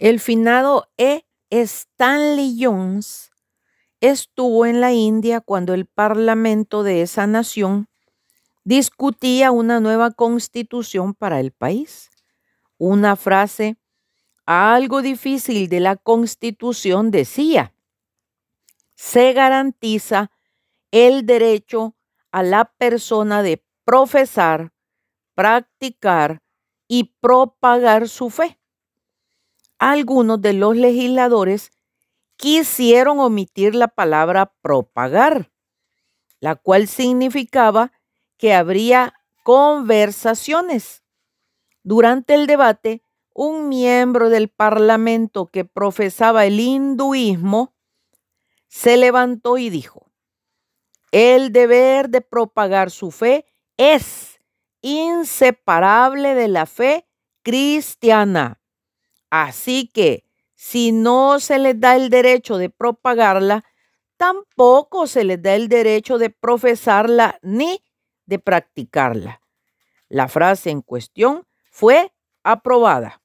El finado E. Stanley Jones estuvo en la India cuando el parlamento de esa nación discutía una nueva constitución para el país. Una frase algo difícil de la constitución decía, se garantiza el derecho a la persona de profesar, practicar y propagar su fe algunos de los legisladores quisieron omitir la palabra propagar, la cual significaba que habría conversaciones. Durante el debate, un miembro del Parlamento que profesaba el hinduismo se levantó y dijo, el deber de propagar su fe es inseparable de la fe cristiana. Así que si no se les da el derecho de propagarla, tampoco se les da el derecho de profesarla ni de practicarla. La frase en cuestión fue aprobada.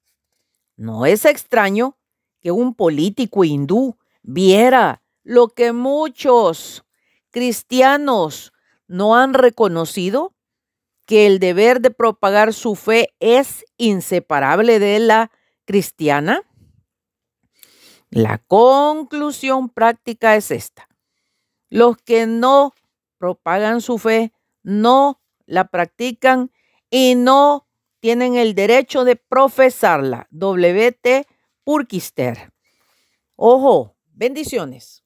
No es extraño que un político hindú viera lo que muchos cristianos no han reconocido, que el deber de propagar su fe es inseparable de la cristiana? La conclusión práctica es esta. Los que no propagan su fe, no la practican y no tienen el derecho de profesarla. WT Purkister. Ojo, bendiciones.